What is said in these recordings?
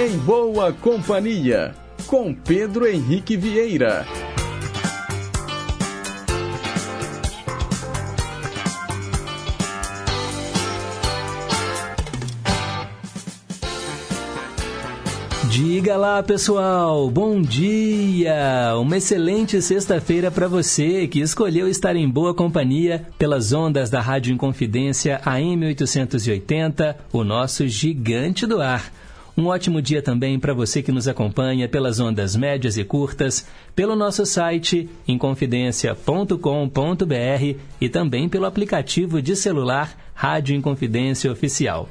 Em Boa Companhia, com Pedro Henrique Vieira. Diga lá, pessoal. Bom dia. Uma excelente sexta-feira para você que escolheu estar em boa companhia pelas ondas da Rádio Inconfidência AM 880, o nosso gigante do ar. Um ótimo dia também para você que nos acompanha pelas ondas médias e curtas, pelo nosso site inconfidencia.com.br e também pelo aplicativo de celular Rádio Inconfidência Oficial.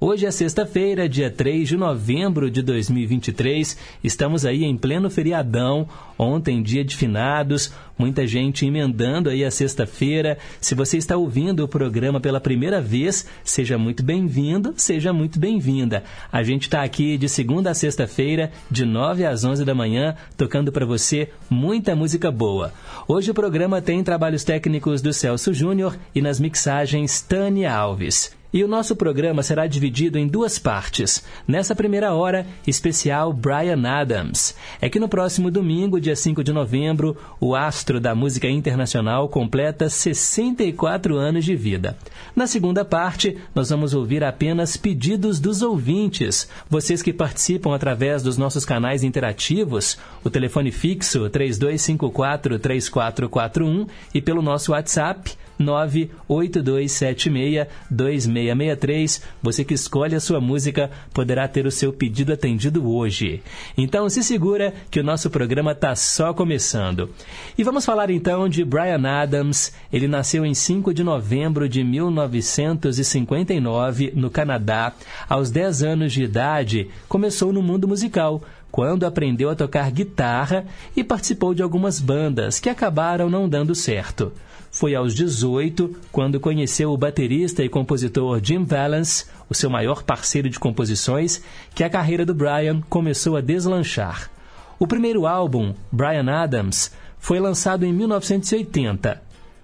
Hoje é sexta-feira, dia 3 de novembro de 2023. Estamos aí em pleno feriadão. Ontem, dia de finados, muita gente emendando aí a sexta-feira. Se você está ouvindo o programa pela primeira vez, seja muito bem-vindo, seja muito bem-vinda. A gente está aqui de segunda a sexta-feira, de 9 às 11 da manhã, tocando para você muita música boa. Hoje o programa tem trabalhos técnicos do Celso Júnior e nas mixagens Tânia Alves. E o nosso programa será dividido em duas partes. Nessa primeira hora, especial Brian Adams. É que no próximo domingo, dia 5 de novembro, o astro da música internacional completa 64 anos de vida. Na segunda parte, nós vamos ouvir apenas pedidos dos ouvintes. Vocês que participam através dos nossos canais interativos, o telefone fixo 3254 3441 e pelo nosso WhatsApp 982762663. Você que escolhe a sua música poderá ter o seu pedido atendido hoje. Então se segura que o nosso programa está só começando. E vamos falar então de Brian Adams. Ele nasceu em 5 de novembro de 1959 no Canadá. Aos 10 anos de idade, começou no mundo musical quando aprendeu a tocar guitarra e participou de algumas bandas que acabaram não dando certo. Foi aos 18 quando conheceu o baterista e compositor Jim Valance, o seu maior parceiro de composições, que a carreira do Brian começou a deslanchar. O primeiro álbum, Brian Adams, foi lançado em 1980.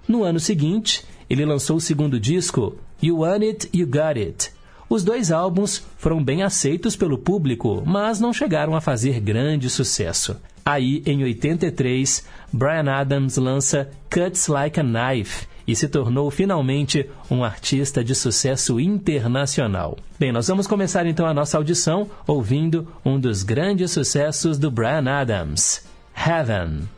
No ano seguinte, ele lançou o segundo disco, You Want It, You Got It. Os dois álbuns foram bem aceitos pelo público, mas não chegaram a fazer grande sucesso. Aí, em 83, Brian Adams lança Cuts Like a Knife e se tornou finalmente um artista de sucesso internacional. Bem, nós vamos começar então a nossa audição ouvindo um dos grandes sucessos do Brian Adams, Heaven.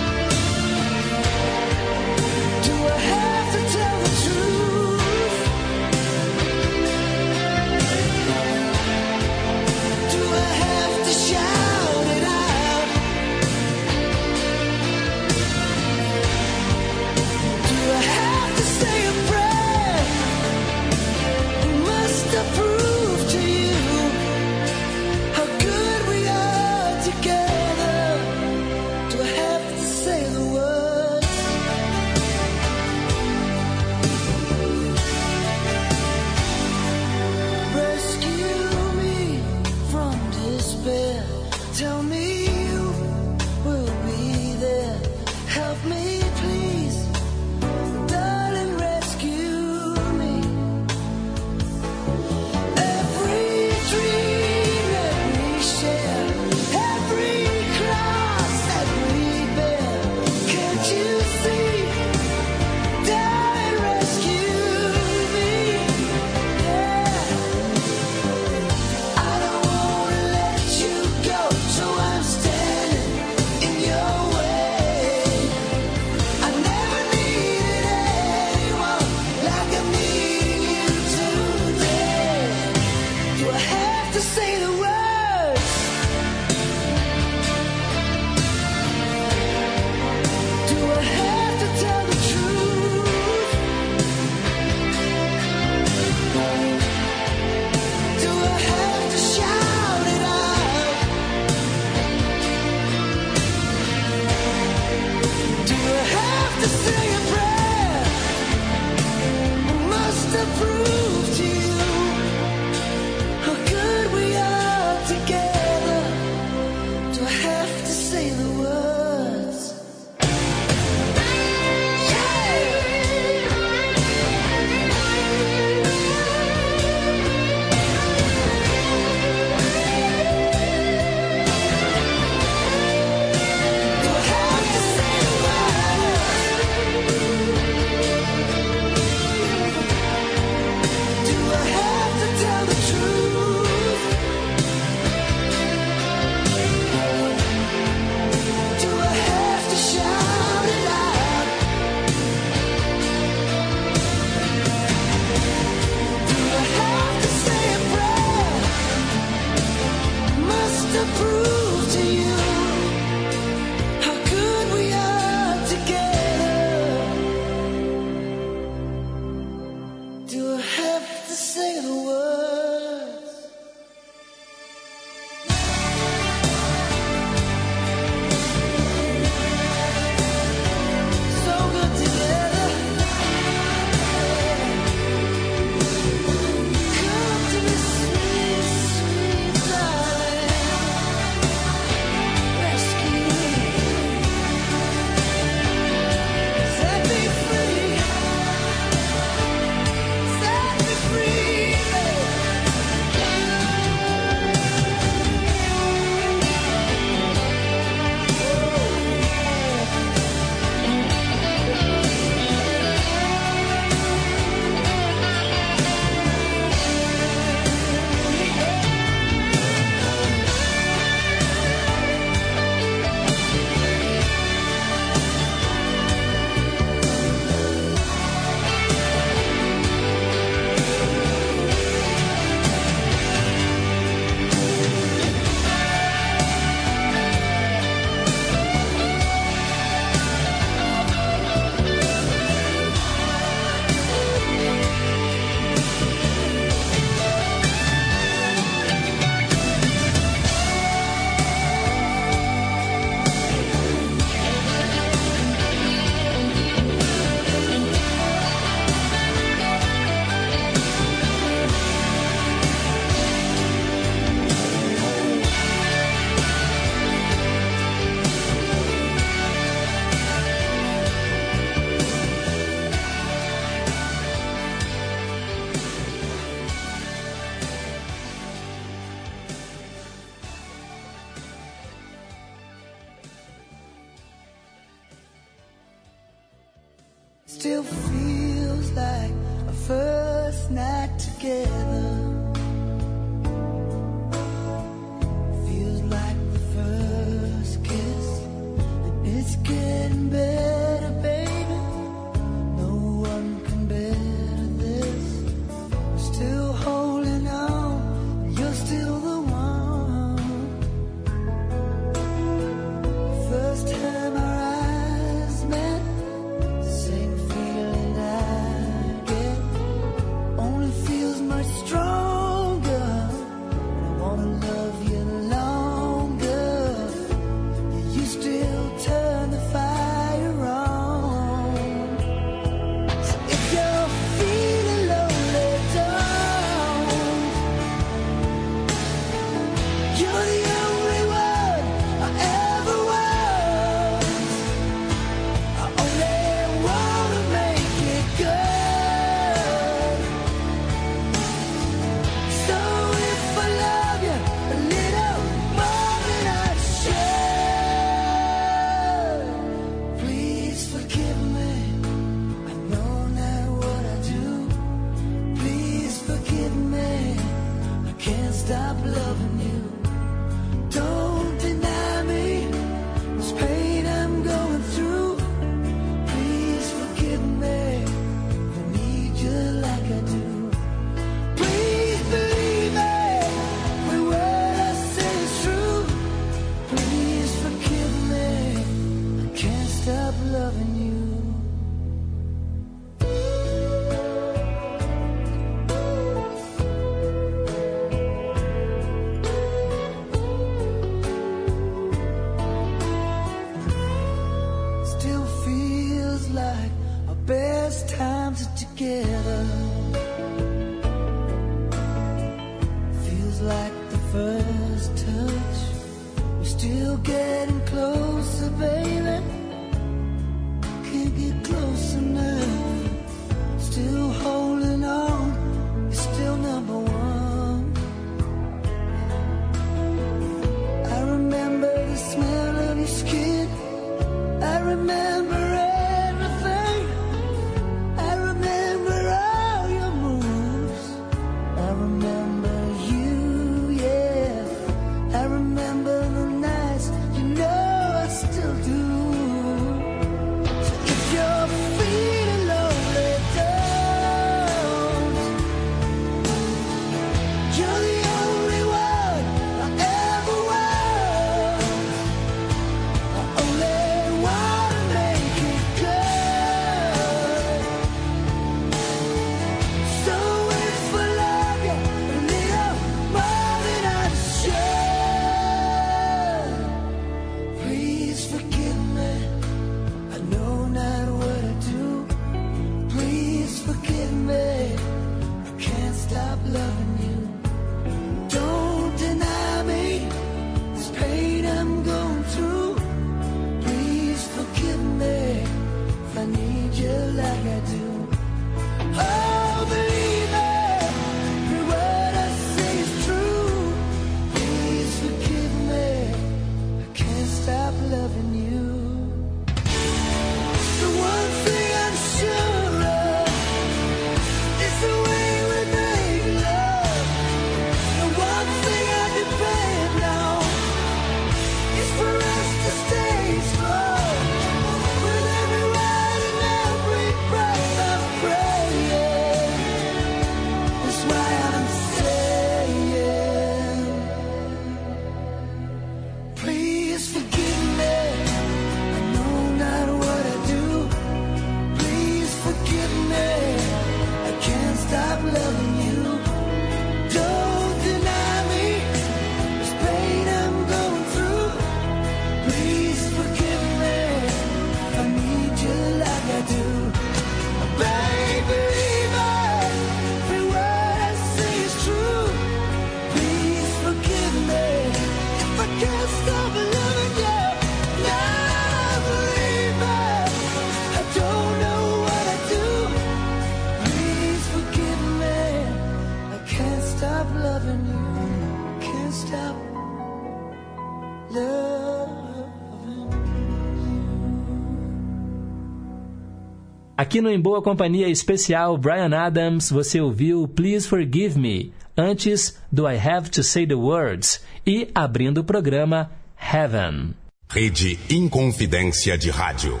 Aqui no Em Boa Companhia Especial Brian Adams, você ouviu Please Forgive Me, antes do I Have to Say the Words e abrindo o programa Heaven. Rede Inconfidência de Rádio.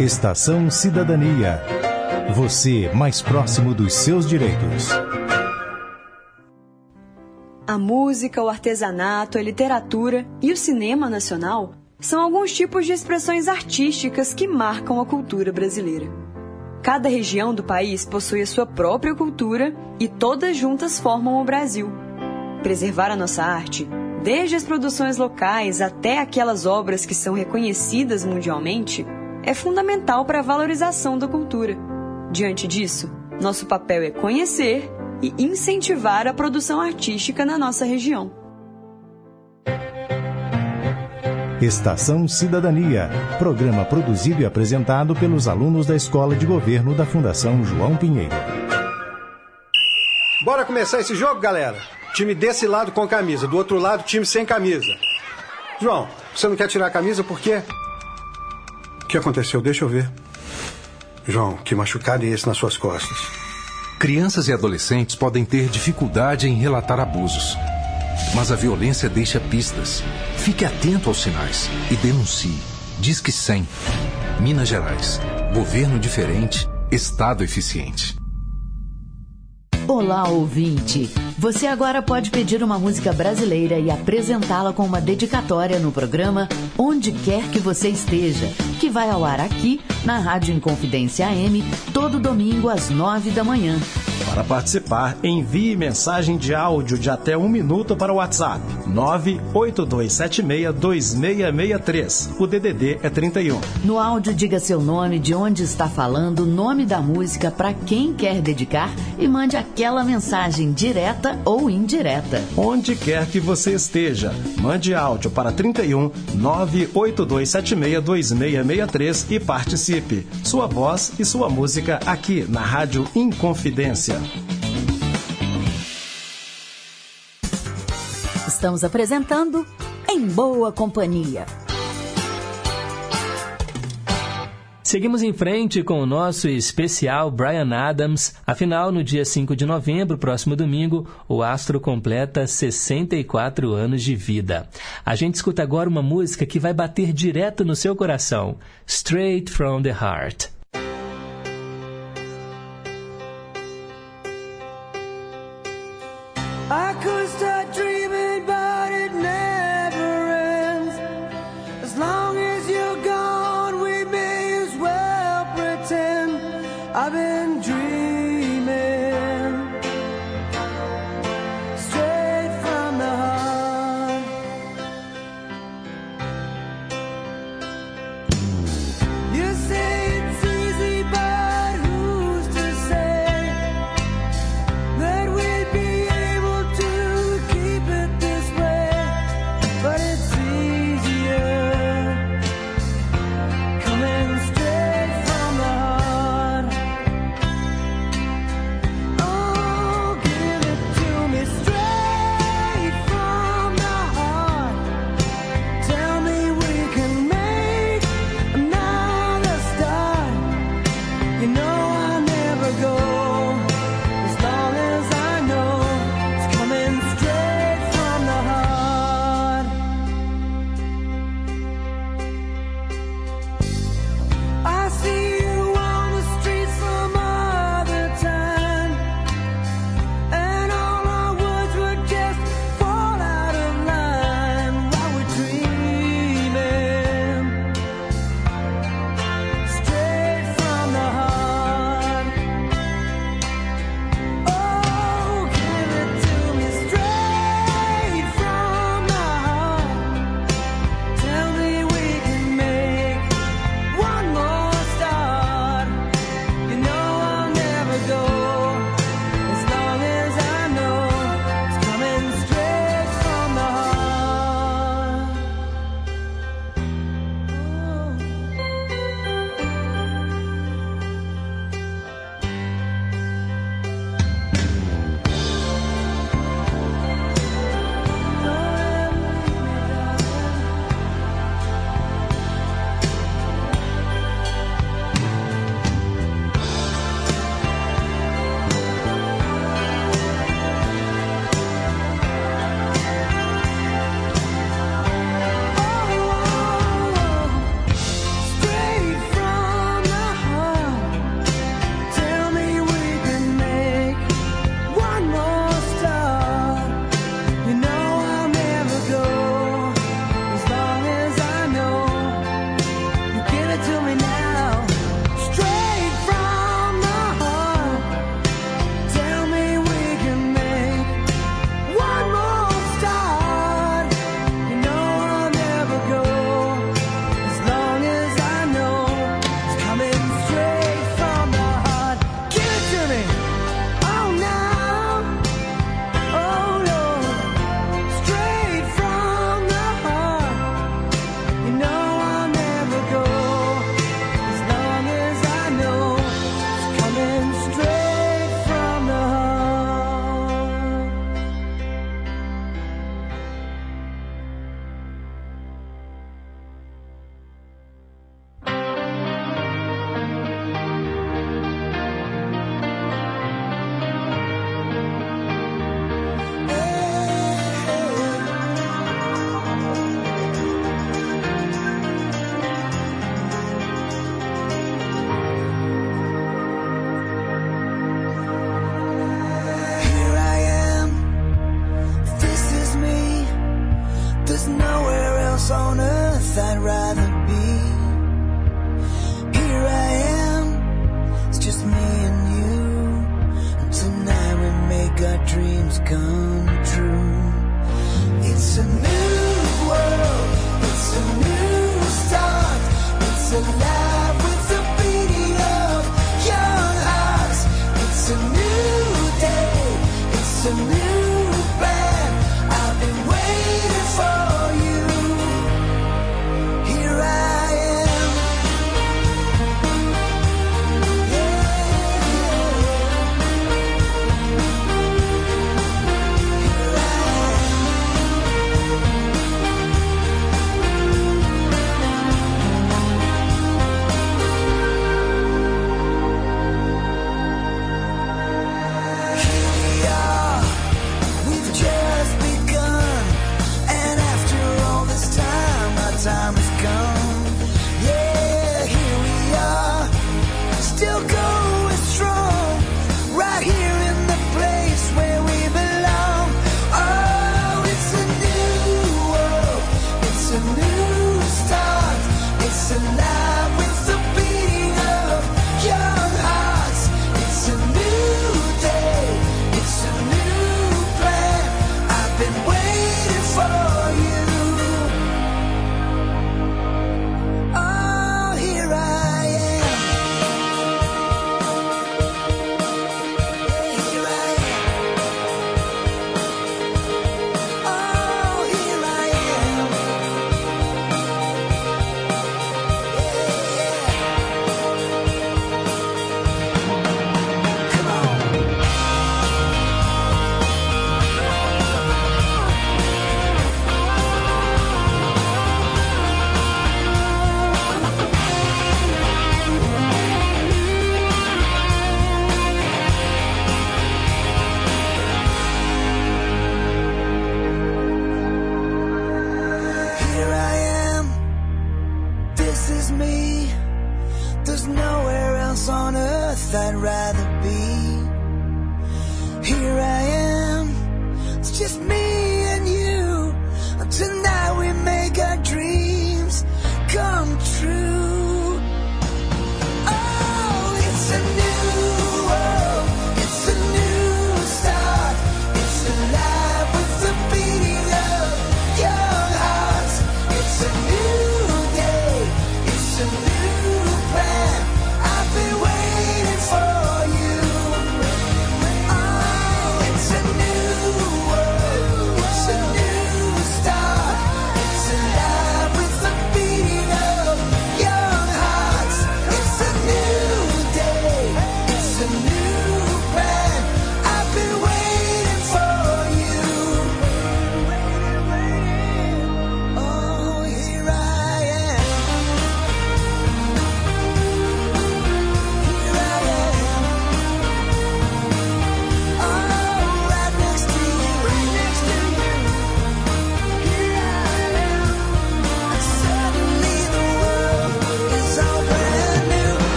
Estação Cidadania. Você mais próximo dos seus direitos. A música, o artesanato, a literatura e o cinema nacional são alguns tipos de expressões artísticas que marcam a cultura brasileira. Cada região do país possui a sua própria cultura e todas juntas formam o Brasil. Preservar a nossa arte desde as produções locais até aquelas obras que são reconhecidas mundialmente, é fundamental para a valorização da cultura. Diante disso, nosso papel é conhecer e incentivar a produção artística na nossa região. Estação Cidadania, programa produzido e apresentado pelos alunos da Escola de Governo da Fundação João Pinheiro. Bora começar esse jogo, galera? Time desse lado com camisa, do outro lado, time sem camisa. João, você não quer tirar a camisa por quê? O que aconteceu? Deixa eu ver. João, que machucado é esse nas suas costas? Crianças e adolescentes podem ter dificuldade em relatar abusos. Mas a violência deixa pistas. Fique atento aos sinais e denuncie. Diz que 100. Minas Gerais. Governo diferente, Estado eficiente. Olá, ouvinte! Você agora pode pedir uma música brasileira e apresentá-la com uma dedicatória no programa Onde Quer Que Você Esteja, que vai ao ar aqui na Rádio Inconfidência AM todo domingo às nove da manhã. Para participar, envie mensagem de áudio de até um minuto para o WhatsApp 982762663. O DDD é 31. No áudio, diga seu nome, de onde está falando, nome da música para quem quer dedicar e mande aquela mensagem direta ou indireta. Onde quer que você esteja, mande áudio para 31 982762663 e participe. Sua voz e sua música aqui na Rádio Inconfidência. Estamos apresentando Em Boa Companhia. Seguimos em frente com o nosso especial Brian Adams. Afinal, no dia 5 de novembro, próximo domingo, o astro completa 64 anos de vida. A gente escuta agora uma música que vai bater direto no seu coração: Straight from the Heart.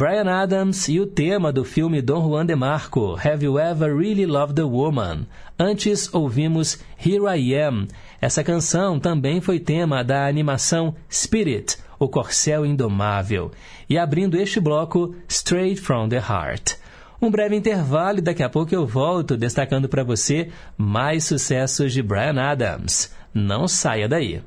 Brian Adams e o tema do filme Don Juan de Marco, Have You Ever Really Loved a Woman? Antes ouvimos Here I Am. Essa canção também foi tema da animação Spirit, o Corcel Indomável. E abrindo este bloco, Straight from the Heart. Um breve intervalo e daqui a pouco eu volto destacando para você mais sucessos de Brian Adams. Não saia daí.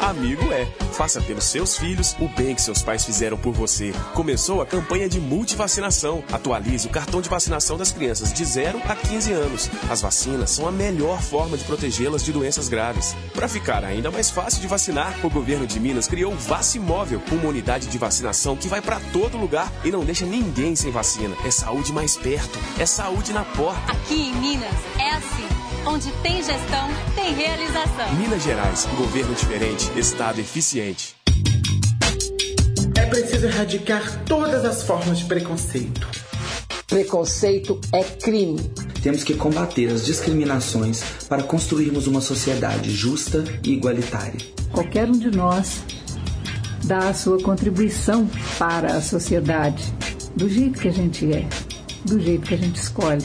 Amigo é. Faça pelos seus filhos o bem que seus pais fizeram por você. Começou a campanha de multivacinação. Atualize o cartão de vacinação das crianças de 0 a 15 anos. As vacinas são a melhor forma de protegê-las de doenças graves. Para ficar ainda mais fácil de vacinar, o governo de Minas criou o Vacimóvel, uma unidade de vacinação que vai para todo lugar e não deixa ninguém sem vacina. É saúde mais perto, é saúde na porta. Aqui em Minas é assim. Onde tem gestão, tem realização. Minas Gerais, governo diferente, estado eficiente. É preciso erradicar todas as formas de preconceito. Preconceito é crime. Temos que combater as discriminações para construirmos uma sociedade justa e igualitária. Qualquer um de nós dá a sua contribuição para a sociedade, do jeito que a gente é, do jeito que a gente escolhe.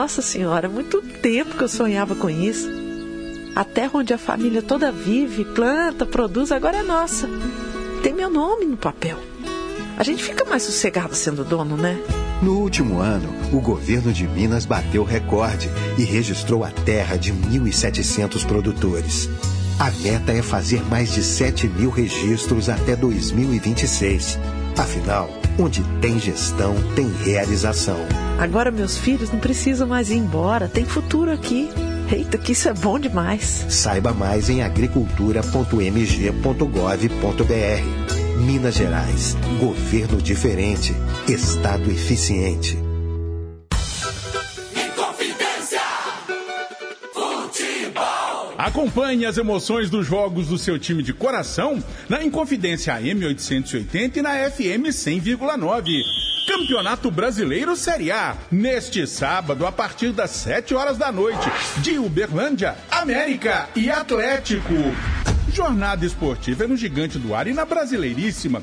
Nossa Senhora, muito tempo que eu sonhava com isso. A terra onde a família toda vive, planta, produz, agora é nossa. Tem meu nome no papel. A gente fica mais sossegado sendo dono, né? No último ano, o governo de Minas bateu recorde e registrou a terra de 1.700 produtores. A meta é fazer mais de 7 mil registros até 2026. Afinal, onde tem gestão, tem realização. Agora meus filhos não precisam mais ir embora, tem futuro aqui. Eita, que isso é bom demais. Saiba mais em agricultura.mg.gov.br. Minas Gerais. Governo diferente. Estado eficiente. Acompanhe as emoções dos jogos do seu time de coração na Inconfidência AM 880 e na FM 100,9. Campeonato Brasileiro Série A, neste sábado, a partir das 7 horas da noite, de Uberlândia, América e Atlético. Jornada esportiva é no Gigante do Ar e na Brasileiríssima.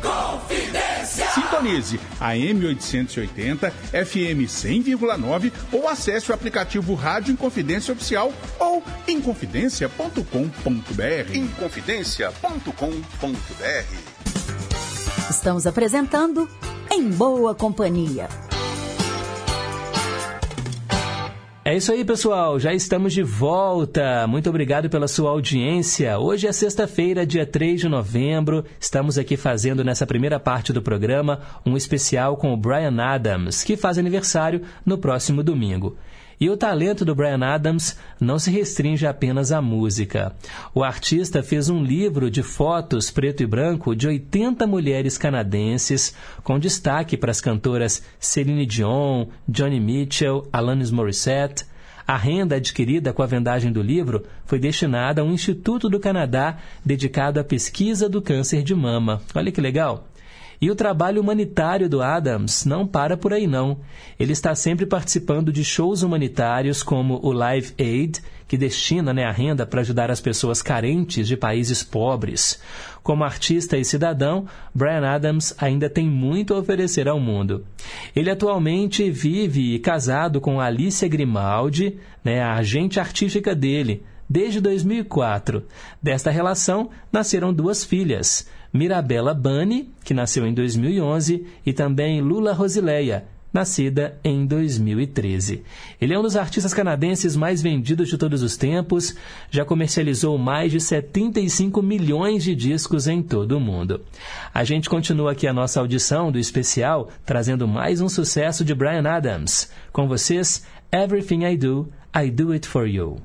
Confidência. Sintonize a M880, FM 100,9 ou acesse o aplicativo Rádio Inconfidência Oficial ou inconfidência.com.br. Inconfidência.com.br. Estamos apresentando Em Boa Companhia. É isso aí, pessoal. Já estamos de volta. Muito obrigado pela sua audiência. Hoje é sexta-feira, dia 3 de novembro. Estamos aqui fazendo nessa primeira parte do programa um especial com o Brian Adams, que faz aniversário no próximo domingo. E o talento do Brian Adams não se restringe apenas à música. O artista fez um livro de fotos preto e branco de 80 mulheres canadenses, com destaque para as cantoras Celine Dion, Johnny Mitchell, Alanis Morissette. A renda adquirida com a vendagem do livro foi destinada a um instituto do Canadá dedicado à pesquisa do câncer de mama. Olha que legal! E o trabalho humanitário do Adams não para por aí não. Ele está sempre participando de shows humanitários como o Live Aid, que destina né, a renda para ajudar as pessoas carentes de países pobres. Como artista e cidadão, Brian Adams ainda tem muito a oferecer ao mundo. Ele atualmente vive casado com Alicia Grimaldi, né, a agente artística dele, desde 2004. Desta relação nasceram duas filhas, Mirabella Bani, que nasceu em 2011, e também Lula Rosileia, nascida em 2013. Ele é um dos artistas canadenses mais vendidos de todos os tempos, já comercializou mais de 75 milhões de discos em todo o mundo. A gente continua aqui a nossa audição do especial, trazendo mais um sucesso de Brian Adams. Com vocês, Everything I Do, I Do It For You.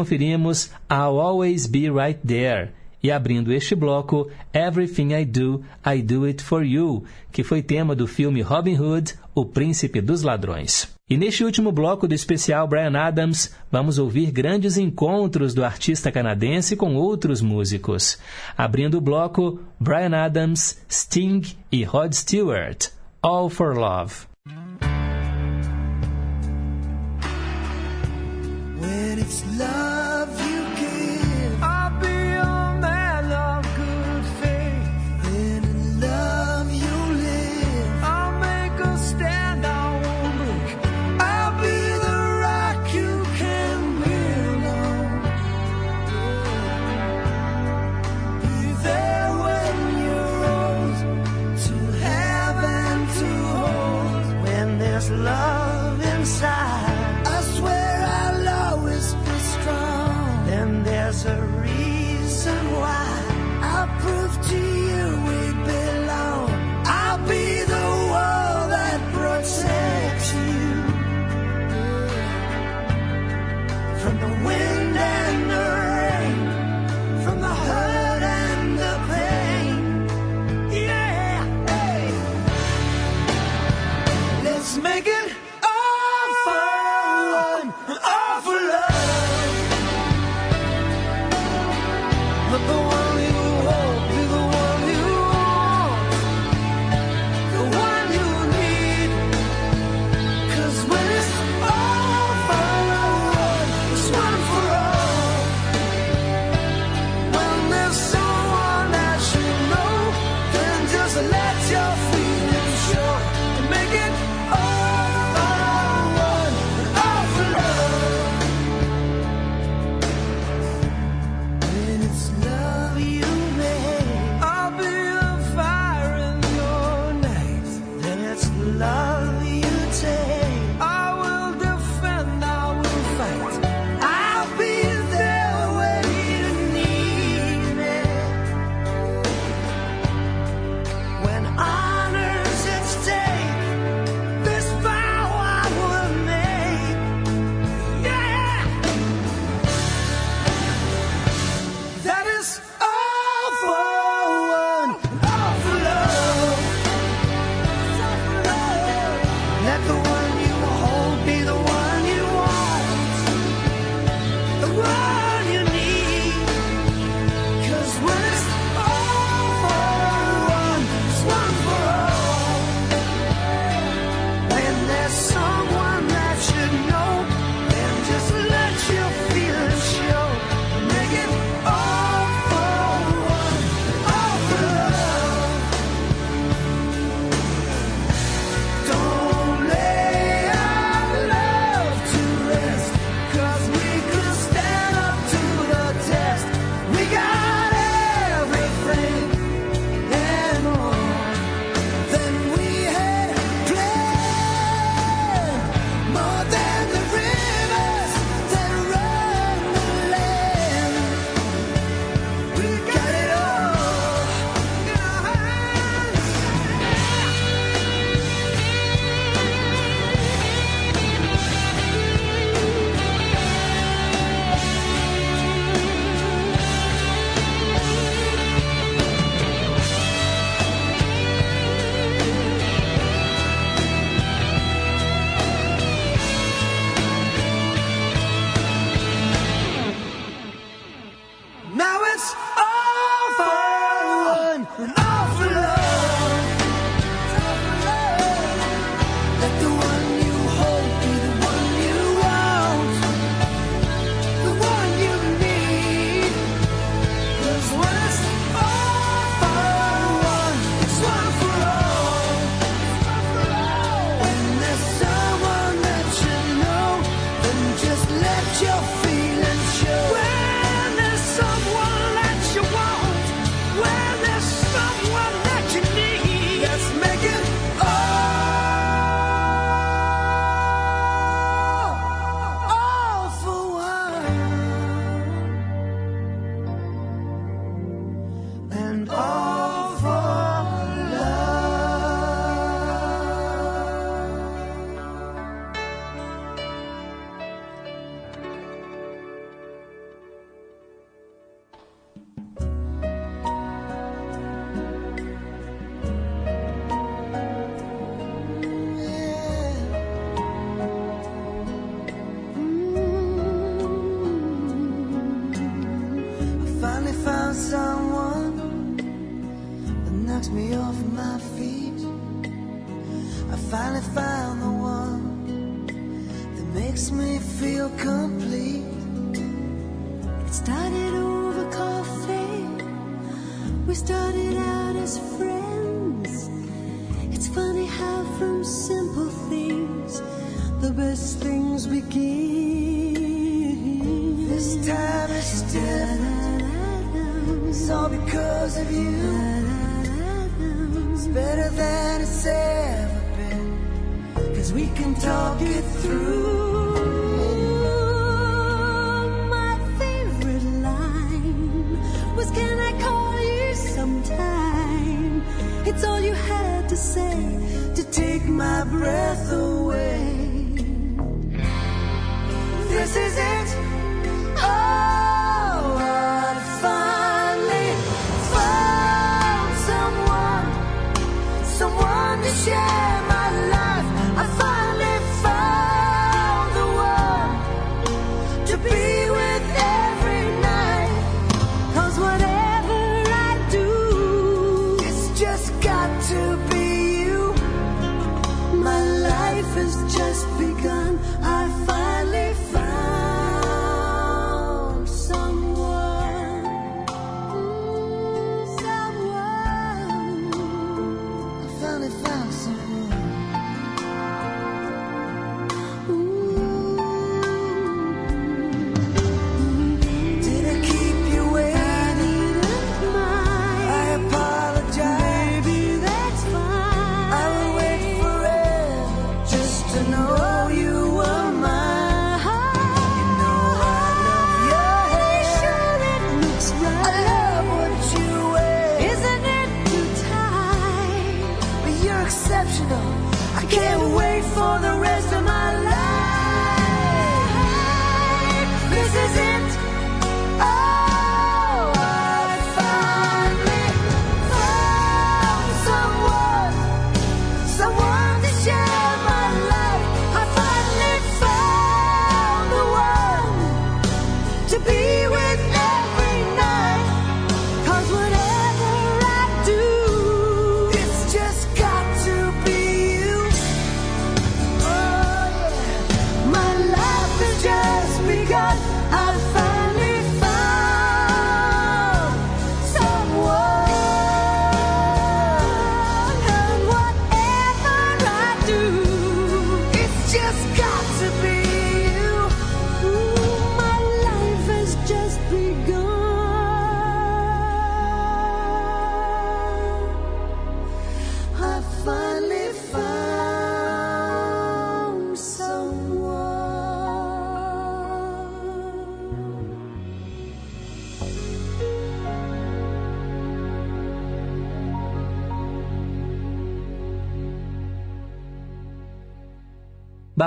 conferimos I'll Always Be Right There e abrindo este bloco Everything I Do, I Do It For You, que foi tema do filme Robin Hood, O Príncipe dos Ladrões. E neste último bloco do especial Brian Adams, vamos ouvir grandes encontros do artista canadense com outros músicos. Abrindo o bloco, Brian Adams, Sting e Rod Stewart, All for Love. love you.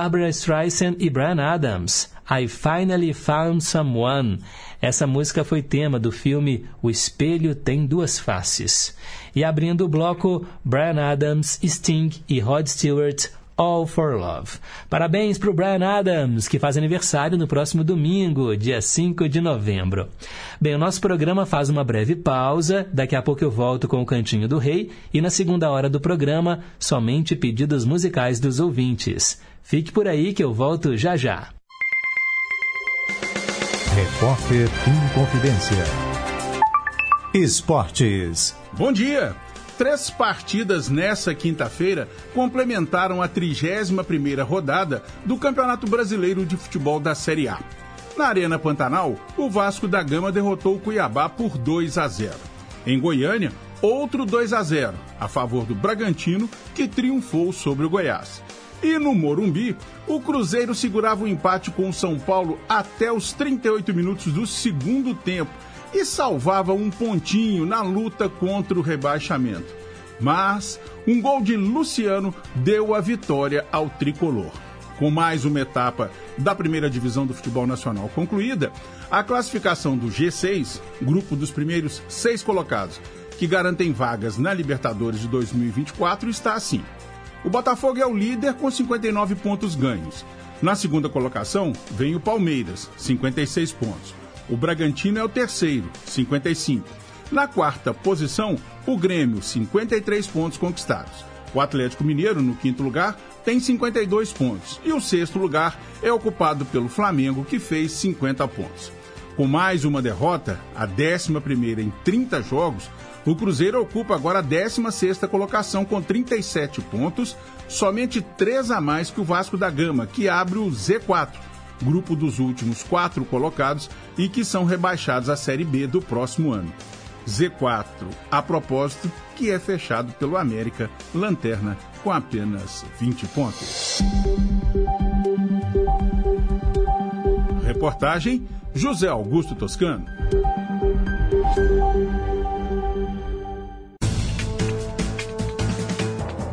Barbara Streisand e Brian Adams, I Finally Found Someone. Essa música foi tema do filme O Espelho Tem Duas Faces. E abrindo o bloco, Brian Adams, Sting e Rod Stewart, All for Love. Parabéns para o Brian Adams, que faz aniversário no próximo domingo, dia 5 de novembro. Bem, o nosso programa faz uma breve pausa, daqui a pouco eu volto com o Cantinho do Rei e na segunda hora do programa, somente pedidos musicais dos ouvintes. Fique por aí que eu volto já já. Repórter Inconfidência. Esportes. Bom dia! Três partidas nessa quinta-feira complementaram a 31ª rodada do Campeonato Brasileiro de Futebol da Série A. Na Arena Pantanal, o Vasco da Gama derrotou o Cuiabá por 2 a 0. Em Goiânia, outro 2 a 0 a favor do Bragantino, que triunfou sobre o Goiás. E no Morumbi, o Cruzeiro segurava o empate com o São Paulo até os 38 minutos do segundo tempo e salvava um pontinho na luta contra o rebaixamento. Mas um gol de Luciano deu a vitória ao tricolor. Com mais uma etapa da primeira divisão do futebol nacional concluída, a classificação do G6, grupo dos primeiros seis colocados, que garantem vagas na Libertadores de 2024, está assim. O Botafogo é o líder com 59 pontos ganhos. Na segunda colocação vem o Palmeiras, 56 pontos. O Bragantino é o terceiro, 55. Na quarta posição, o Grêmio, 53 pontos conquistados. O Atlético Mineiro, no quinto lugar, tem 52 pontos. E o sexto lugar é ocupado pelo Flamengo, que fez 50 pontos. Com mais uma derrota, a 11 em 30 jogos, o Cruzeiro ocupa agora a 16ª colocação com 37 pontos, somente 3 a mais que o Vasco da Gama, que abre o Z4, grupo dos últimos quatro colocados e que são rebaixados à Série B do próximo ano. Z4, a propósito, que é fechado pelo América, lanterna, com apenas 20 pontos. Reportagem José Augusto Toscano.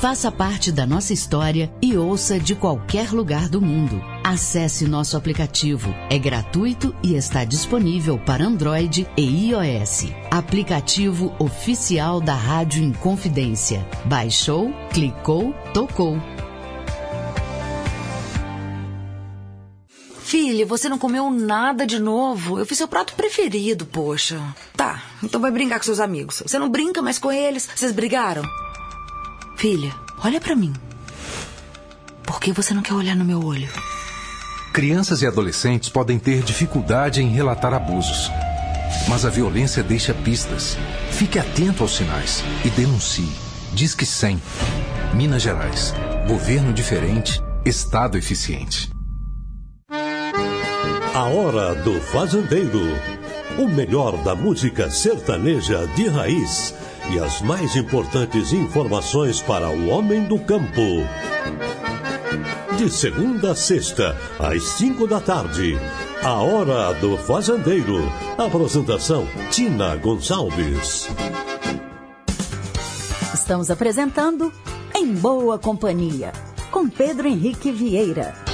Faça parte da nossa história e ouça de qualquer lugar do mundo. Acesse nosso aplicativo. É gratuito e está disponível para Android e iOS. Aplicativo oficial da Rádio Inconfidência. Baixou, clicou, tocou. Filha, você não comeu nada de novo. Eu fiz seu prato preferido, poxa. Tá, então vai brincar com seus amigos. Você não brinca mais com eles? Vocês brigaram? Filha, olha para mim. Por que você não quer olhar no meu olho? Crianças e adolescentes podem ter dificuldade em relatar abusos. Mas a violência deixa pistas. Fique atento aos sinais e denuncie. Diz que 100. Minas Gerais. Governo diferente, Estado eficiente. A Hora do Fazendeiro. O melhor da música sertaneja de raiz e as mais importantes informações para o homem do campo. De segunda a sexta, às cinco da tarde. A Hora do Fazendeiro. Apresentação: Tina Gonçalves. Estamos apresentando Em Boa Companhia, com Pedro Henrique Vieira.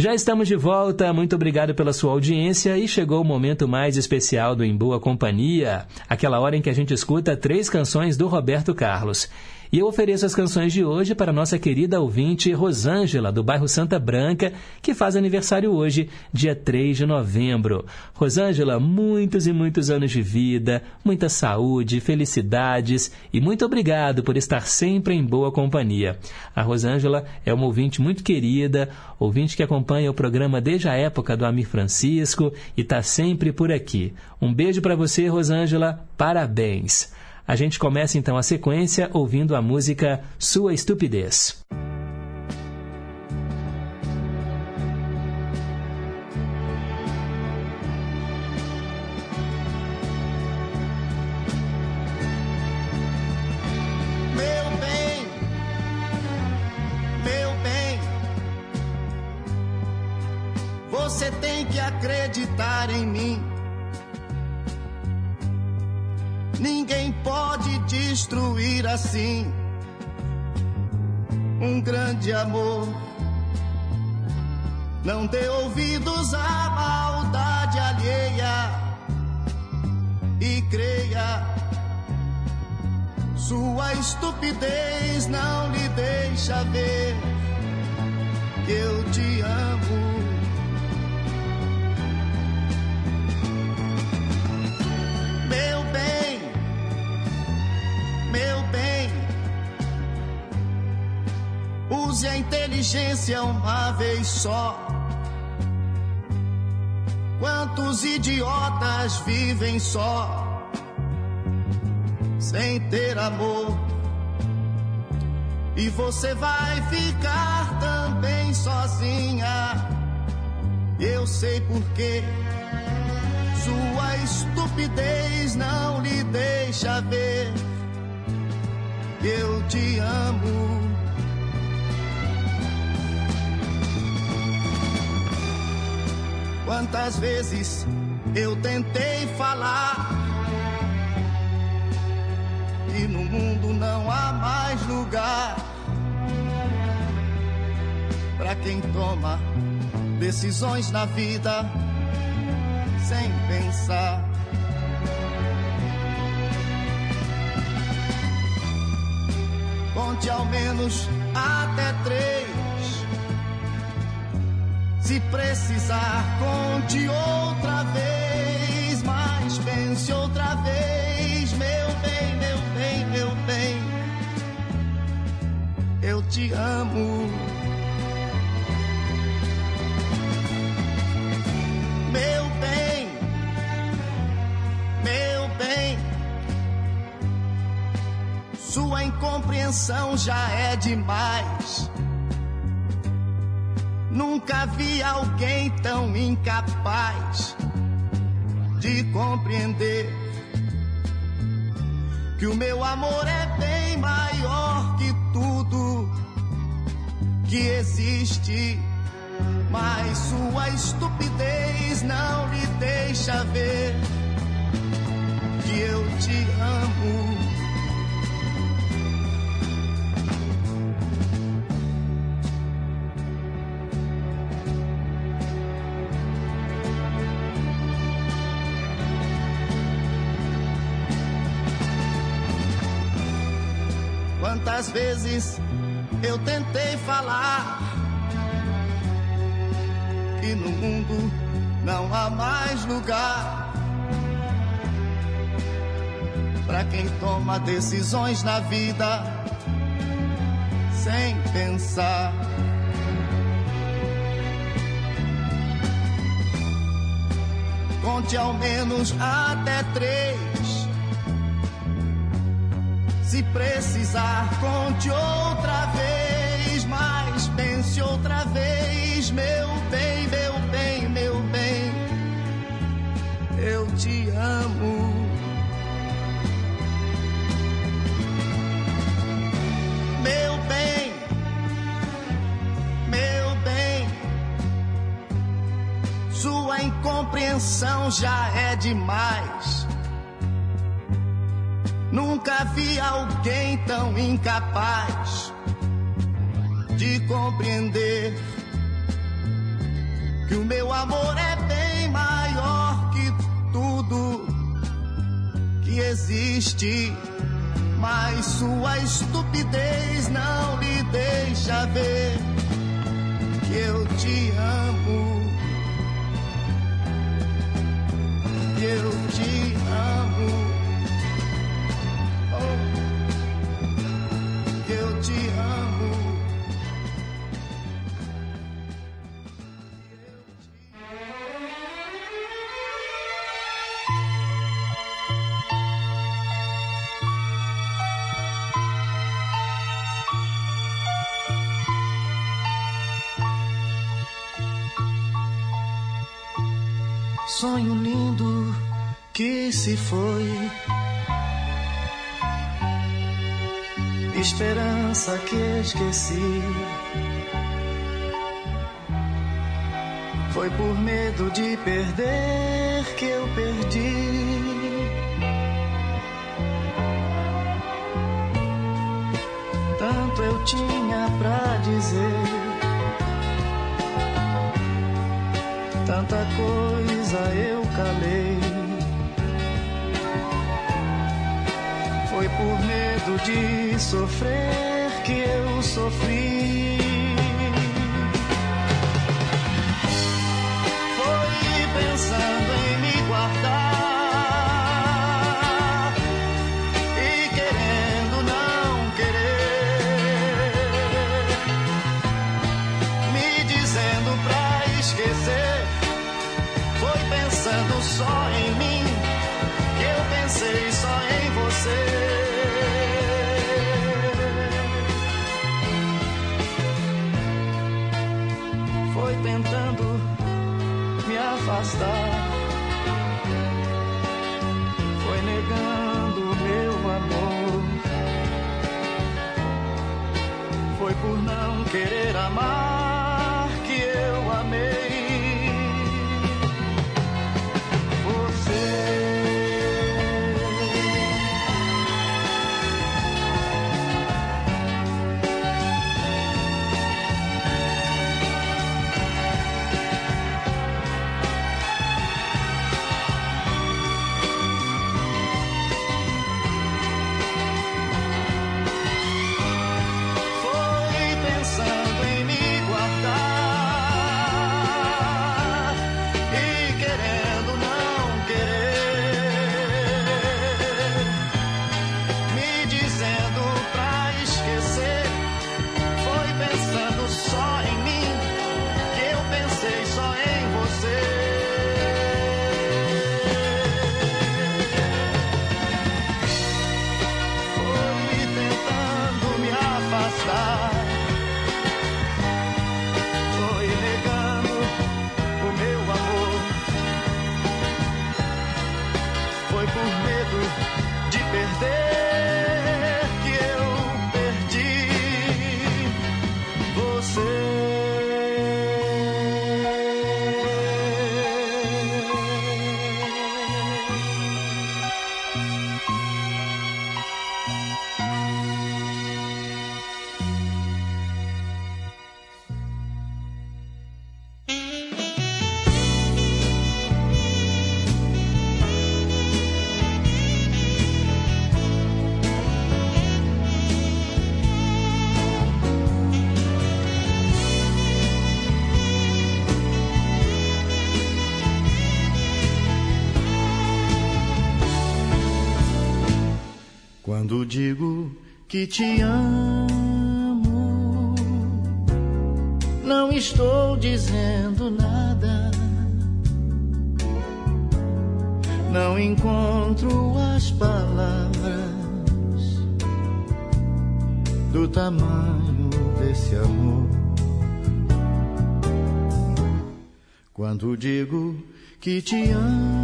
Já estamos de volta, muito obrigado pela sua audiência e chegou o momento mais especial do Em Boa Companhia, aquela hora em que a gente escuta três canções do Roberto Carlos. E eu ofereço as canções de hoje para nossa querida ouvinte Rosângela, do bairro Santa Branca, que faz aniversário hoje, dia 3 de novembro. Rosângela, muitos e muitos anos de vida, muita saúde, felicidades e muito obrigado por estar sempre em boa companhia. A Rosângela é uma ouvinte muito querida, ouvinte que acompanha o programa desde a época do Amir Francisco e está sempre por aqui. Um beijo para você, Rosângela, parabéns! A gente começa então a sequência ouvindo a música Sua Estupidez. Você tem que acreditar em mim. Ninguém pode destruir assim um grande amor. Não dê ouvidos à maldade alheia e creia. Sua estupidez não lhe deixa ver que eu te amo. Meu bem, meu bem, use a inteligência uma vez só. Quantos idiotas vivem só, sem ter amor? E você vai ficar também sozinha. Eu sei porquê. Sua estupidez não lhe deixa ver eu te amo. Quantas vezes eu tentei falar que no mundo não há mais lugar para quem toma decisões na vida sem pensar. Conte ao menos até três. Se precisar, conte outra vez. Mas pense outra vez, meu bem, meu bem, meu bem. Eu te amo. Já é demais. Nunca vi alguém tão incapaz de compreender que o meu amor é bem maior que tudo que existe. Mas sua estupidez não lhe deixa ver que eu te amo. Vezes eu tentei falar que no mundo não há mais lugar para quem toma decisões na vida sem pensar. Conte ao menos até três. Se precisar, conte outra vez, mas pense outra vez, meu bem, meu bem, meu bem. Eu te amo. Meu bem, meu bem. Sua incompreensão já é demais. Nunca vi alguém tão incapaz de compreender amor é bem maior que tudo que existe. Mas sua estupidez não lhe deixa ver que eu te amo. Que eu te amo. Se foi. Esperança que esqueci. Foi por medo de perder que eu perdi. Tanto eu tinha pra dizer. tanta coisa eu calei. De sofrer que eu sofri. Foi negando meu amor. Foi por não querer amar que te amo, não estou dizendo nada. Não encontro as palavras do tamanho desse amor. Quando digo que te amo,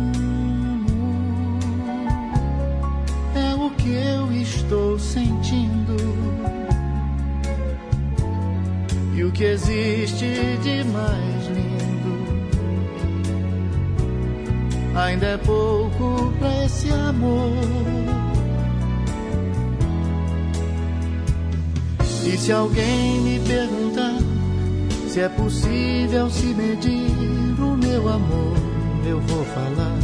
que existe de mais lindo ainda é pouco pra esse amor. E se alguém me perguntar Se é possível se medir o meu amor, eu vou falar.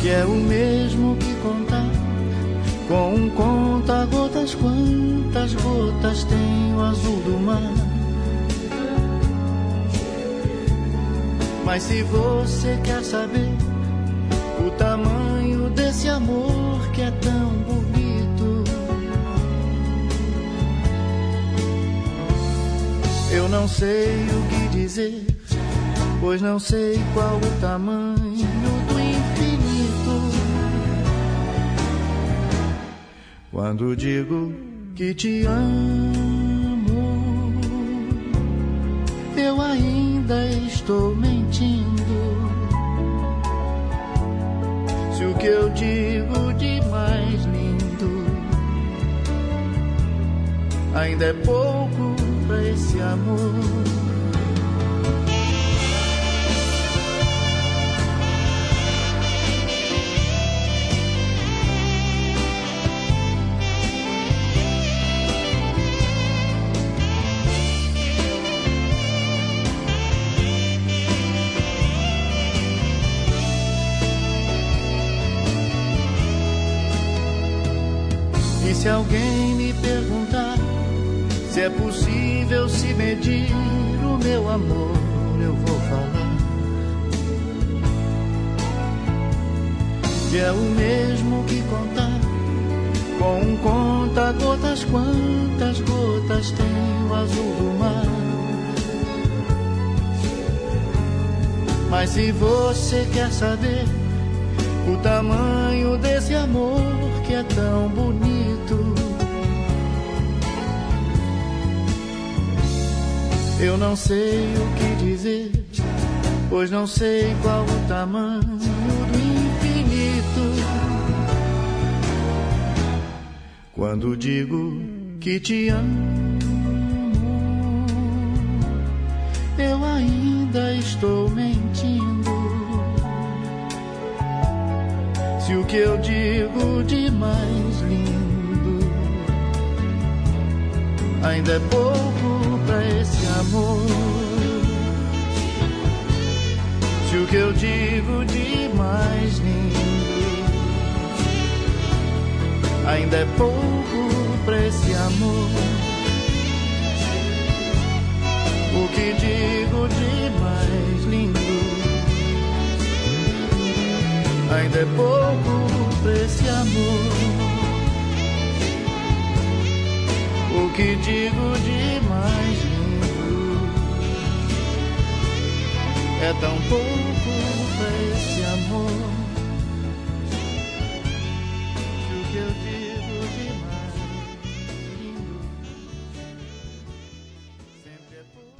Que é o mesmo que contar com um conta-gotas. Quantas gotas tem o azul do mar? Mas se você quer saber o tamanho desse amor que é tão bonito, eu não sei o que dizer, pois não sei qual o tamanho Quando digo que te amo, eu ainda estou mentindo. Se o que eu digo de mais lindo ainda é pouco pra esse amor. Se alguém me perguntar se é possível se medir o meu amor, eu vou falar. Que é o mesmo que contar com um conta-gotas. Quantas gotas tem o azul do mar? Mas se você quer saber o tamanho desse amor que é tão bonito. Eu não sei o que dizer, pois não sei qual o tamanho do infinito. Quando digo que te amo, eu ainda estou mentindo. Se o que eu digo de mais lindo ainda é pouco esse amor. Se o que eu digo de mais lindo ainda é pouco pra esse amor. O que digo de mais lindo ainda é pouco pra esse amor. O que digo de é tão pouco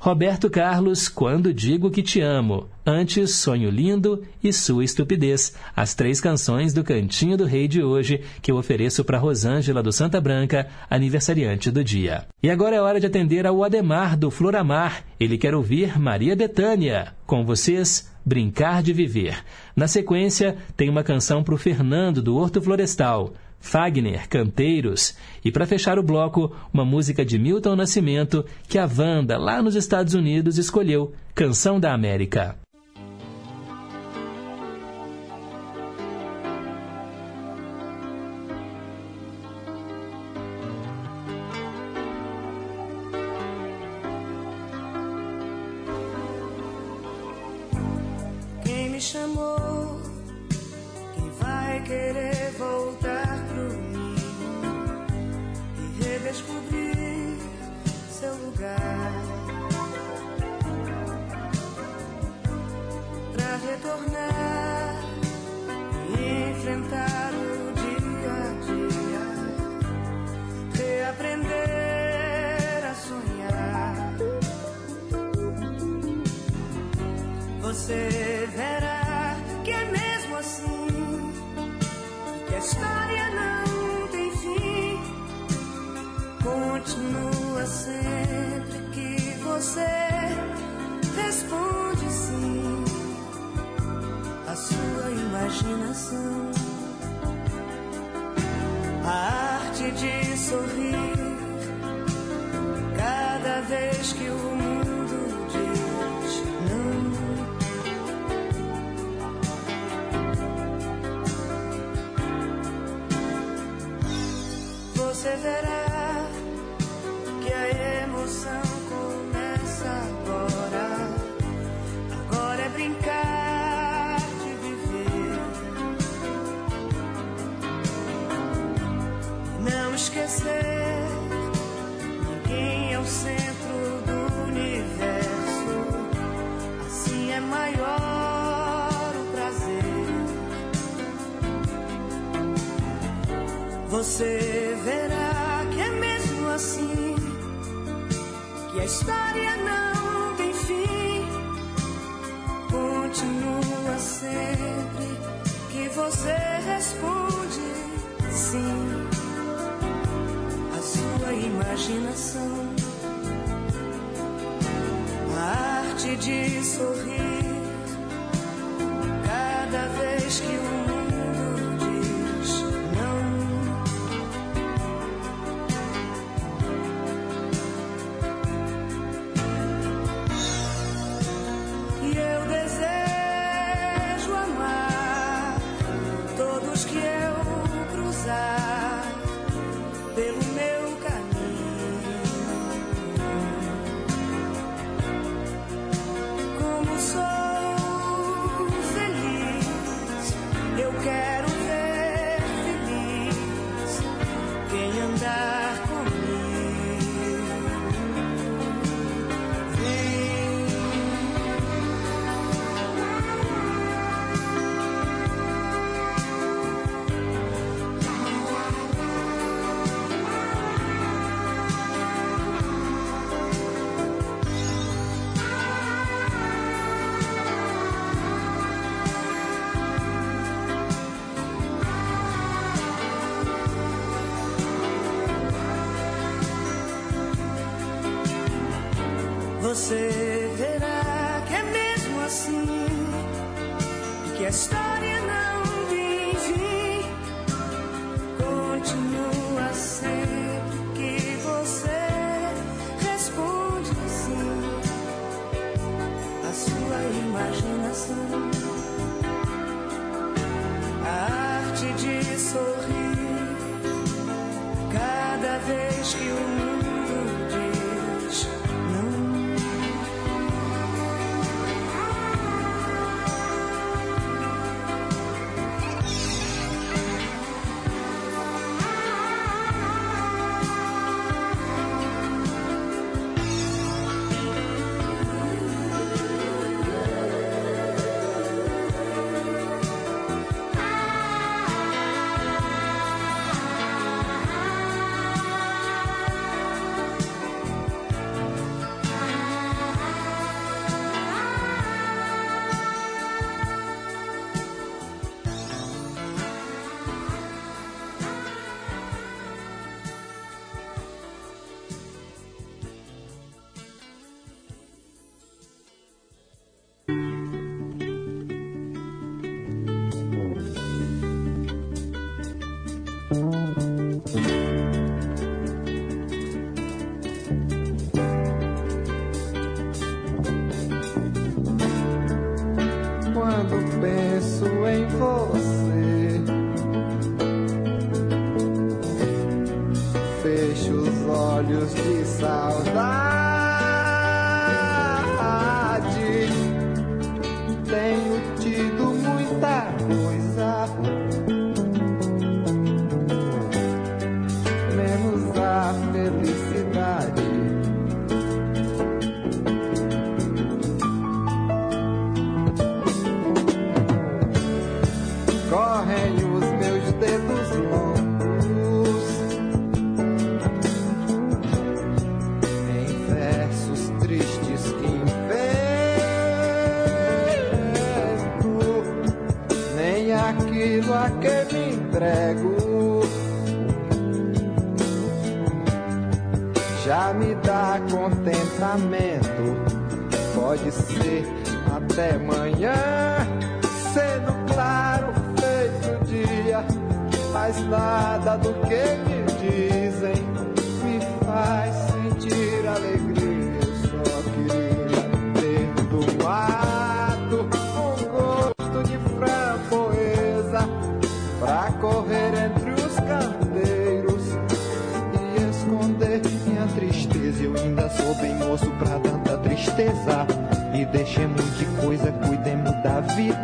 Roberto Carlos, Quando Digo Que Te Amo. Antes, Sonho Lindo e Sua Estupidez. As três canções do Cantinho do Rei de hoje que eu ofereço para Rosângela do Santa Branca, aniversariante do dia. E agora é hora de atender ao Ademar do Floramar. Ele quer ouvir Maria Betânia. Com vocês, Brincar de Viver. Na sequência, tem uma canção para o Fernando do Horto Florestal. Fagner, Canteiros. E para fechar o bloco, uma música de Milton Nascimento que a Wanda, lá nos Estados Unidos, escolheu, Canção da América.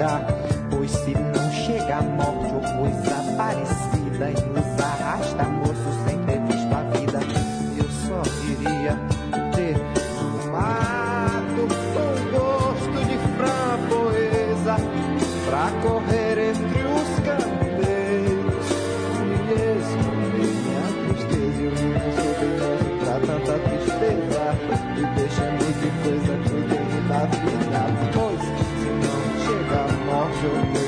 vida. Pois se não chega a morte ou coisa parecida e nos arrasta, moço, sem ter visto a vida, eu só queria ter fumado com gosto de frã poesia pra correr entre os candeiros e esconder minha tristeza e o meu sorriso pra tanta tristeza e deixando de coisa que eu tenho da vida. joy.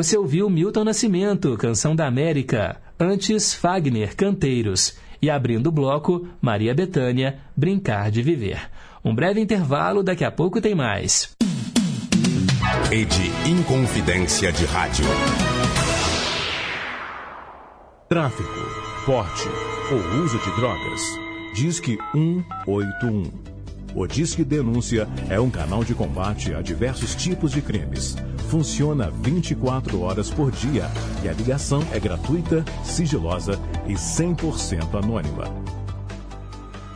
Você ouviu Milton Nascimento, Canção da América. Antes, Fagner, Canteiros. E abrindo o bloco, Maria Bethânia, Brincar de Viver. Um breve intervalo, daqui a pouco tem mais. Rede Inconfidência de Rádio. Tráfico, porte ou uso de drogas. Disque 181. O Disque Denúncia é um canal de combate a diversos tipos de crimes. Funciona 24 horas por dia e a ligação é gratuita, sigilosa e 100% anônima.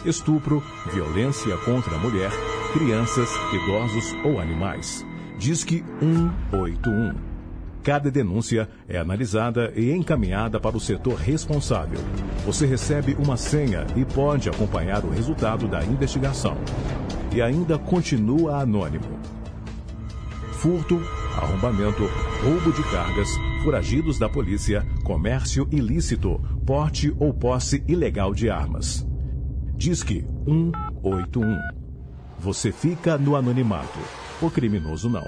Estupro, violência contra a mulher, crianças, idosos ou animais. Disque 181. Cada denúncia é analisada e encaminhada para o setor responsável. Você recebe uma senha e pode acompanhar o resultado da investigação. E ainda continua anônimo. Furto, arrombamento, roubo de cargas, foragidos da polícia, comércio ilícito, porte ou posse ilegal de armas. Disque 181. Você fica no anonimato. O criminoso não.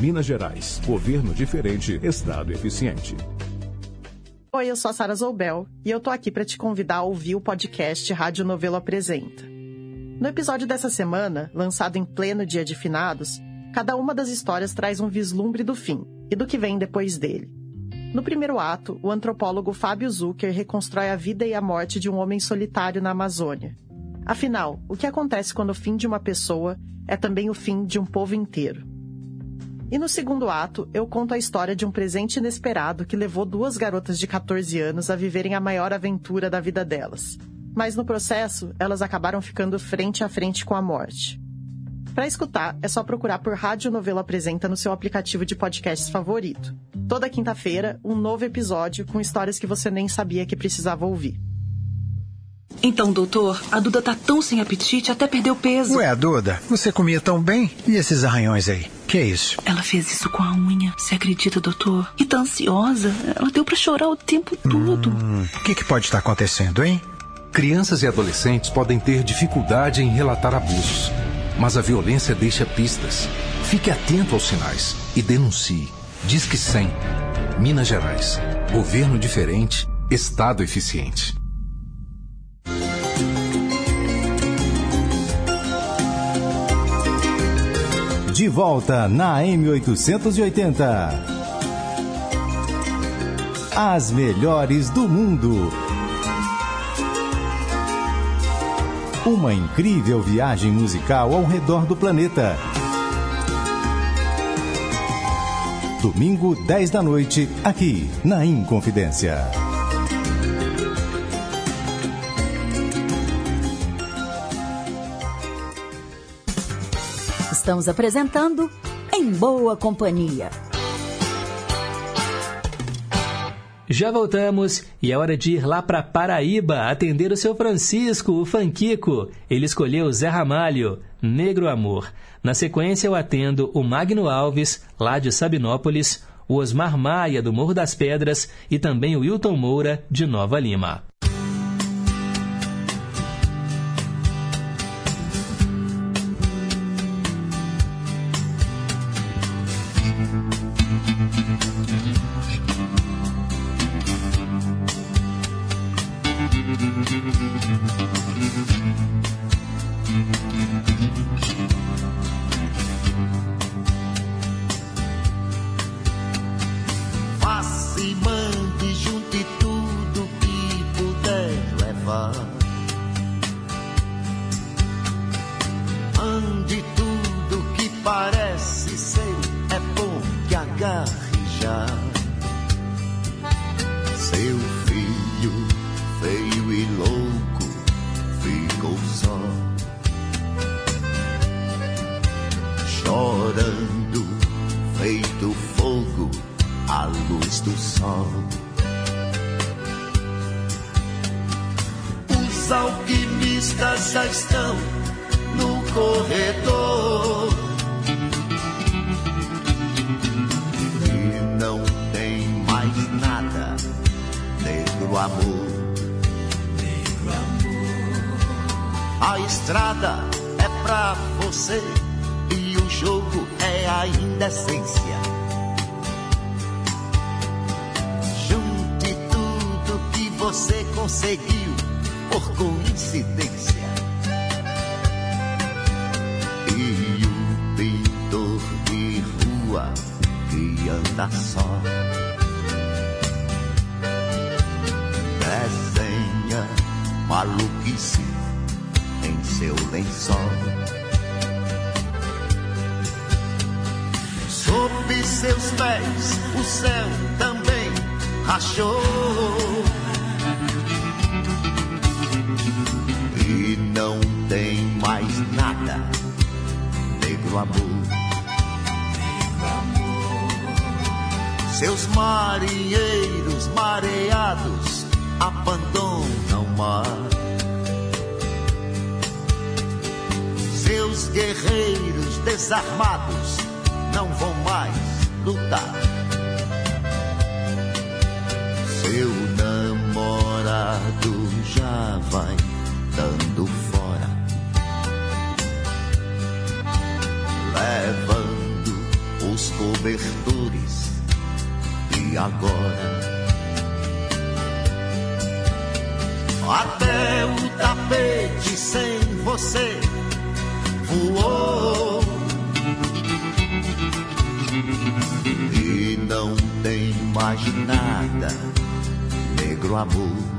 Minas Gerais. Governo diferente, Estado eficiente. Oi, eu sou a Sara Zoubel e eu tô aqui para te convidar a ouvir o podcast Rádio Novelo Apresenta. No episódio dessa semana, lançado em pleno dia de finados, cada uma das histórias traz um vislumbre do fim e do que vem depois dele. No primeiro ato, o antropólogo Fábio Zucker reconstrói a vida e a morte de um homem solitário na Amazônia. Afinal, o que acontece quando o fim de uma pessoa é também o fim de um povo inteiro? E no segundo ato, eu conto a história de um presente inesperado que levou duas garotas de 14 anos a viverem a maior aventura da vida delas. Mas no processo, elas acabaram ficando frente a frente com a morte. Para escutar, é só procurar por Rádio Novela Apresenta no seu aplicativo de podcasts favorito. Toda quinta-feira, um novo episódio com histórias que você nem sabia que precisava ouvir. Então, doutor, a Duda tá tão sem apetite, até perdeu peso. Ué, Duda, você comia tão bem? E esses arranhões aí? Que é isso? Ela fez isso com a unha. Você acredita, doutor? E tá ansiosa. Ela deu pra chorar o tempo todo. Hum, o que, que pode estar acontecendo, hein? Crianças e adolescentes podem ter dificuldade em relatar abusos, mas a violência deixa pistas. Fique atento aos sinais e denuncie. Disque 100. Minas Gerais. Governo diferente, Estado eficiente. De volta na M880. As melhores do mundo. Uma incrível viagem musical ao redor do planeta. Domingo, 10 da noite, aqui na Inconfidência. Estamos apresentando Em Boa Companhia. Já voltamos e é hora de ir lá para Paraíba atender o seu Francisco, o Fanquico. Ele escolheu Zé Ramalho, Negro Amor. Na sequência eu atendo o Magno Alves, lá de Sabinópolis, o Osmar Maia, do Morro das Pedras e também o Wilton Moura, de Nova Lima. pra você. E o jogo é a indecência. Junte tudo que você conseguiu por coincidência. E o pintor de rua que anda só. Desenha maluquice seu lençol. Sob seus pés o céu também rachou. E não tem mais nada, negro amor. Seus marinheiros mareados abandonam o mar. Seus guerreiros desarmados não vão mais lutar. Seu namorado já vai dando fora, levando os cobertores e agora. Até o tapete sem você E não tem mais nada, negro amor.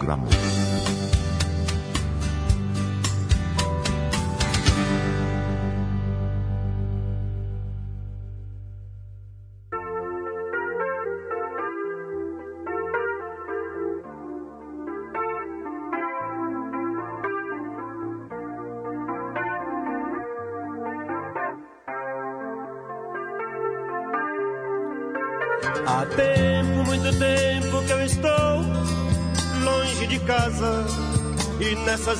Negro amor.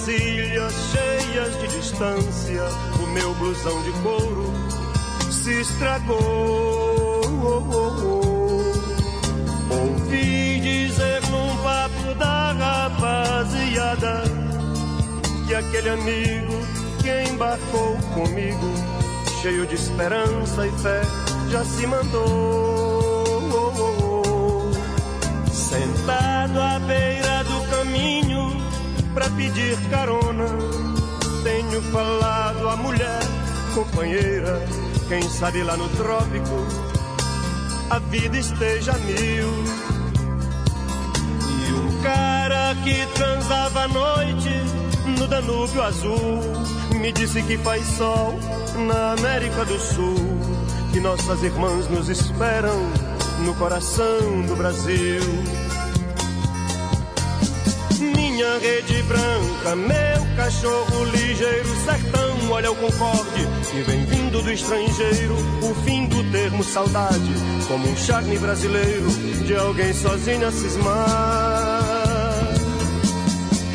Nessas ilhas cheias de distância o meu blusão de couro se estragou. Ouvi dizer num papo da rapaziada que aquele amigo que embarcou comigo, cheio de esperança e fé, já se mandou. Pra pedir carona, tenho falado à mulher, companheira, quem sabe lá no trópico a vida esteja a mil. E um cara que transava à noite no Danúbio Azul me disse que faz sol na América do Sul, que nossas irmãs nos esperam no coração do Brasil. Minha rede branca, meu cachorro ligeiro, sertão, olha o Concorde, e vem vindo do estrangeiro, o fim do termo saudade, como um charme brasileiro de alguém sozinho a cismar.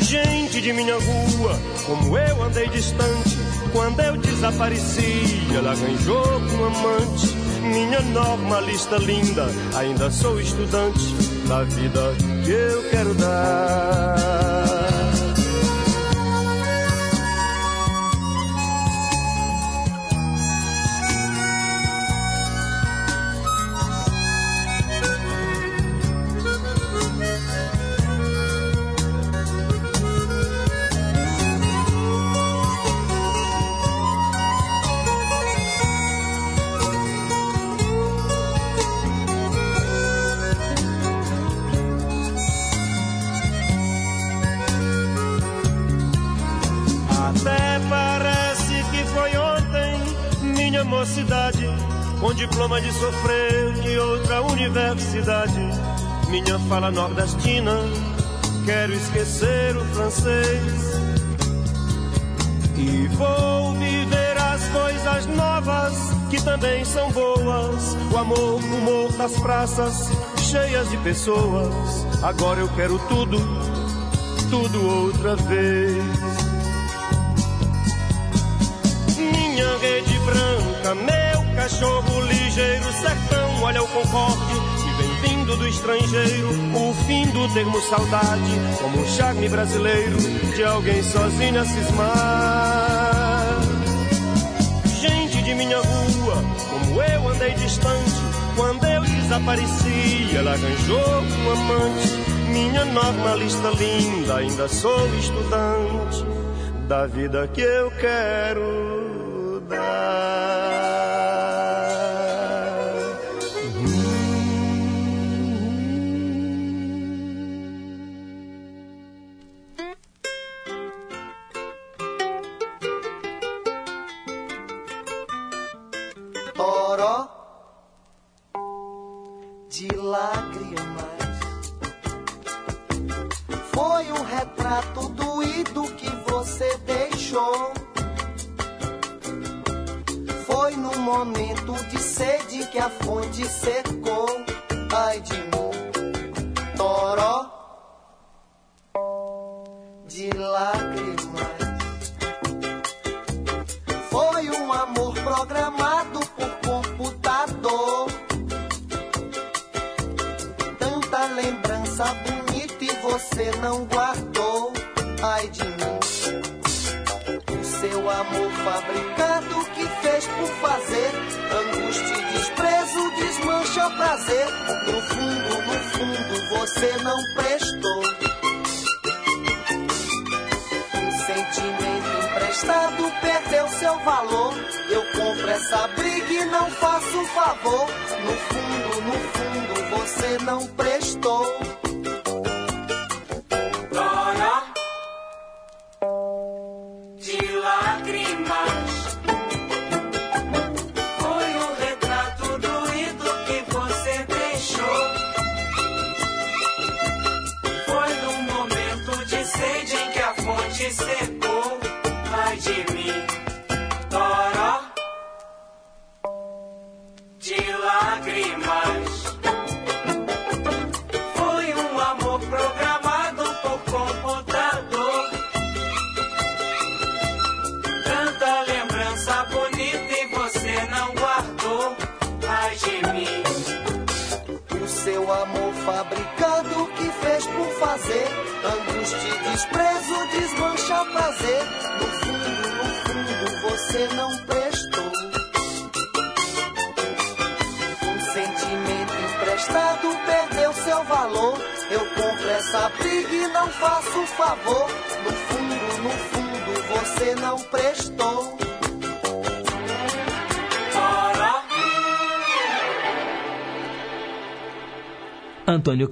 Gente de minha rua, como eu andei distante, quando eu desapareci, ela com um amante. Minha normalista linda, ainda sou estudante da vida que eu quero dar. Universidade. Minha fala nordestina, quero esquecer o francês. E vou viver as coisas novas que também são boas. O amor, o humor das praças cheias de pessoas. Agora eu quero tudo, tudo outra vez. Minha rede branca, meu cachorro ligeiro, sertão, olha o concorde, e do estrangeiro, o fim do termo saudade, como um charme brasileiro, de alguém sozinho a cismar. Gente de minha rua, como eu andei distante, quando eu desapareci, ela arranjou um amante. Minha normalista linda, ainda sou estudante da vida que eu quero dar.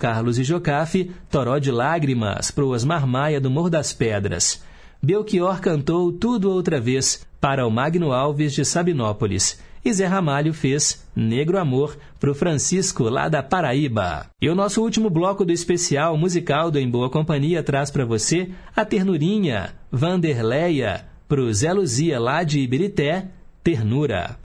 Carlos e Jocafe, Toró de Lágrimas, pro Osmar Maia do mor das Pedras. Belchior cantou Tudo Outra Vez para o Magno Alves de Sabinópolis. E Zé Ramalho fez Negro Amor para o Francisco, lá da Paraíba. E o nosso último bloco do especial musical do Em Boa Companhia traz para você a ternurinha Vanderleia para o Zé Luzia, lá de Ibirité, Ternura.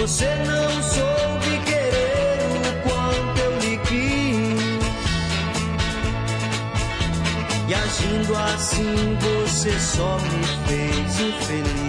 Você não soube querer o quanto eu lhe quis. E agindo assim você só me fez infeliz.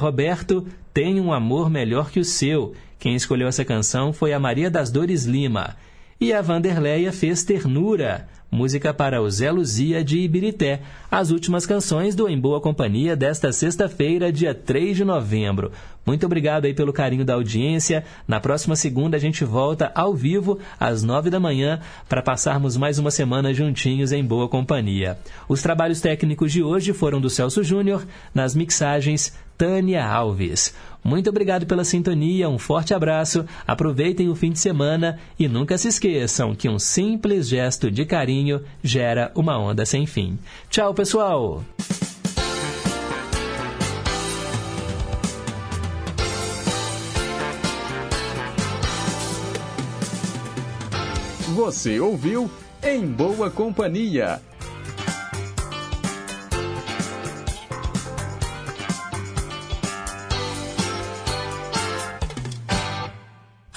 Roberto tem um amor melhor que o seu. Quem escolheu essa canção foi a Maria das Dores Lima. E a Vanderleia fez Ternura, música para o Zé Luzia de Ibirité, as últimas canções do Em Boa Companhia desta sexta-feira, dia 3 de novembro. Muito obrigado aí pelo carinho da audiência. Na próxima segunda a gente volta ao vivo às nove da manhã para passarmos mais uma semana juntinhos em boa companhia. Os trabalhos técnicos de hoje foram do Celso Júnior, nas mixagens Tânia Alves. Muito obrigado pela sintonia, um forte abraço, aproveitem o fim de semana e nunca se esqueçam que um simples gesto de carinho gera uma onda sem fim. Tchau, pessoal! Você ouviu Em Boa Companhia.